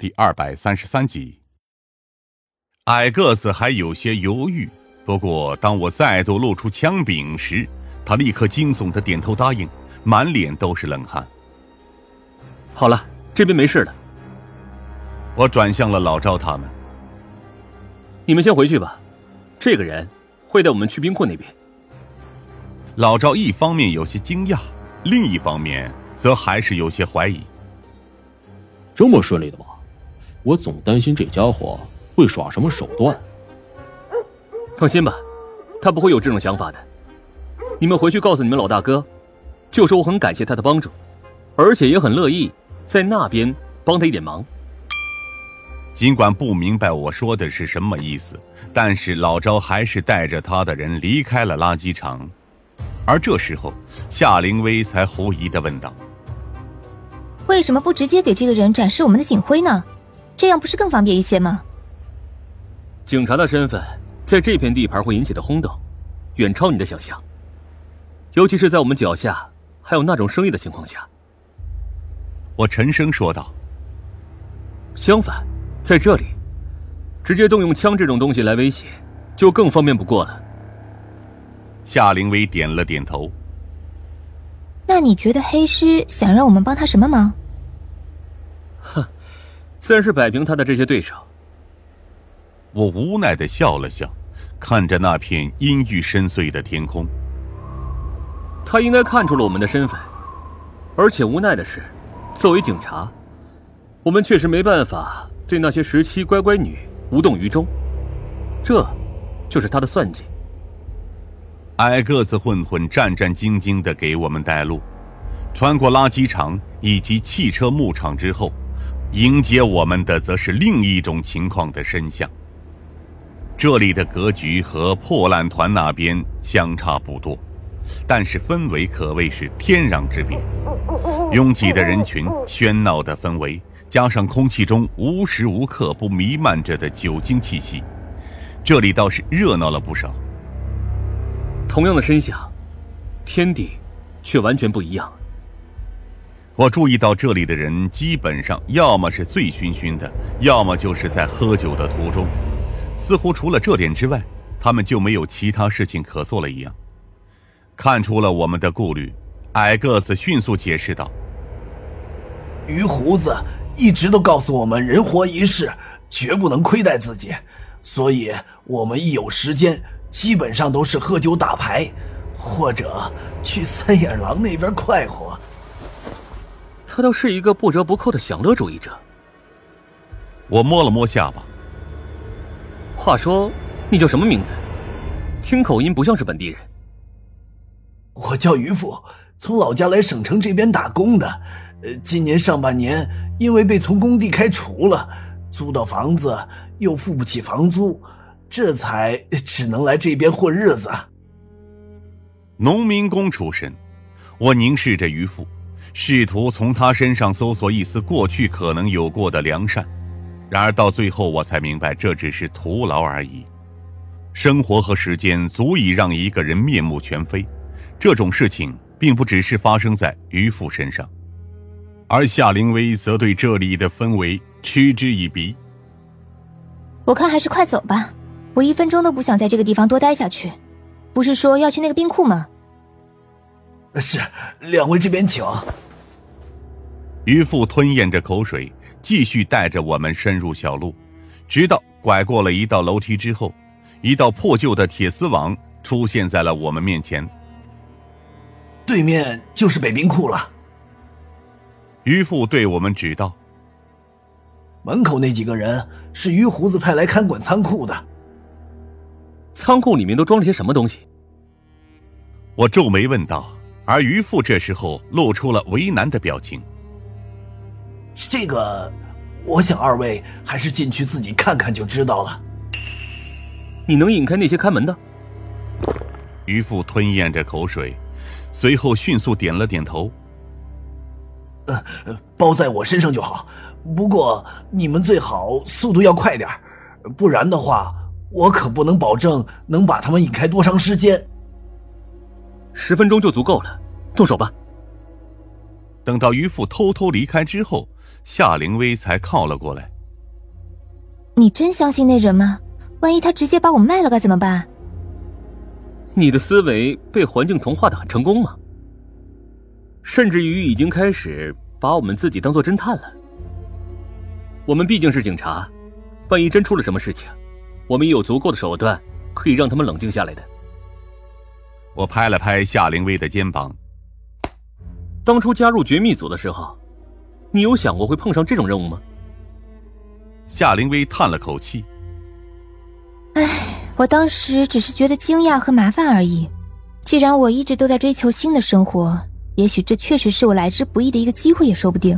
第二百三十三集。矮个子还有些犹豫，不过当我再度露出枪柄时，他立刻惊悚的点头答应，满脸都是冷汗。好了，这边没事了。我转向了老赵他们，你们先回去吧。这个人会带我们去冰库那边。老赵一方面有些惊讶，另一方面则还是有些怀疑。这么顺利的吗？我总担心这家伙会耍什么手段。放心吧，他不会有这种想法的。你们回去告诉你们老大哥，就说我很感谢他的帮助，而且也很乐意在那边帮他一点忙。尽管不明白我说的是什么意思，但是老赵还是带着他的人离开了垃圾场。而这时候，夏灵薇才狐疑的问道。为什么不直接给这个人展示我们的警徽呢？这样不是更方便一些吗？警察的身份在这片地盘会引起的轰动，远超你的想象。尤其是在我们脚下还有那种生意的情况下。我沉声说道。相反，在这里，直接动用枪这种东西来威胁，就更方便不过了。夏灵薇点了点头。那你觉得黑狮想让我们帮他什么忙？哼，自然是摆平他的这些对手。我无奈的笑了笑，看着那片阴郁深邃的天空。他应该看出了我们的身份，而且无奈的是，作为警察，我们确实没办法对那些十七乖乖女无动于衷。这，就是他的算计。矮个子混混战战兢兢的给我们带路，穿过垃圾场以及汽车牧场之后，迎接我们的则是另一种情况的深巷。这里的格局和破烂团那边相差不多，但是氛围可谓是天壤之别。拥挤的人群、喧闹的氛围，加上空气中无时无刻不弥漫着的酒精气息，这里倒是热闹了不少。同样的声响，天地却完全不一样。我注意到这里的人基本上要么是醉醺醺的，要么就是在喝酒的途中，似乎除了这点之外，他们就没有其他事情可做了一样。看出了我们的顾虑，矮个子迅速解释道：“鱼胡子一直都告诉我们，人活一世，绝不能亏待自己，所以我们一有时间。”基本上都是喝酒打牌，或者去三眼狼那边快活。他倒是一个不折不扣的享乐主义者。我摸了摸下巴。话说，你叫什么名字？听口音不像是本地人。我叫于富，从老家来省城这边打工的。呃，今年上半年因为被从工地开除了，租到房子又付不起房租。这才只能来这边混日子。农民工出身，我凝视着渔夫，试图从他身上搜索一丝过去可能有过的良善。然而到最后，我才明白这只是徒劳而已。生活和时间足以让一个人面目全非，这种事情并不只是发生在渔夫身上，而夏灵薇则对这里的氛围嗤之以鼻。我看还是快走吧。我一分钟都不想在这个地方多待下去，不是说要去那个冰库吗？是，两位这边请。渔父吞咽着口水，继续带着我们深入小路，直到拐过了一道楼梯之后，一道破旧的铁丝网出现在了我们面前。对面就是北冰库了。渔父对我们指道：“门口那几个人是于胡子派来看管仓库的。”仓库里面都装了些什么东西？我皱眉问道，而渔父这时候露出了为难的表情。这个，我想二位还是进去自己看看就知道了。你能引开那些看门的？渔父吞咽着口水，随后迅速点了点头。呃，包在我身上就好。不过你们最好速度要快点，不然的话。我可不能保证能把他们引开多长时间。十分钟就足够了，动手吧。等到渔夫偷偷离开之后，夏灵薇才靠了过来。你真相信那人吗？万一他直接把我卖了该怎么办？你的思维被环境同化的很成功吗？甚至于已经开始把我们自己当做侦探了。我们毕竟是警察，万一真出了什么事情，我们也有足够的手段可以让他们冷静下来的。我拍了拍夏灵薇的肩膀。当初加入绝密组的时候，你有想过会碰上这种任务吗？夏灵薇叹了口气。唉，我当时只是觉得惊讶和麻烦而已。既然我一直都在追求新的生活，也许这确实是我来之不易的一个机会，也说不定。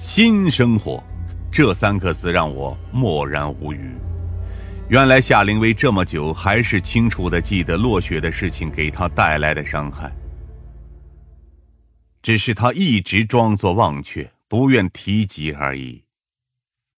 新生活，这三个字让我默然无语。原来夏灵薇这么久还是清楚的记得落雪的事情给她带来的伤害，只是她一直装作忘却，不愿提及而已。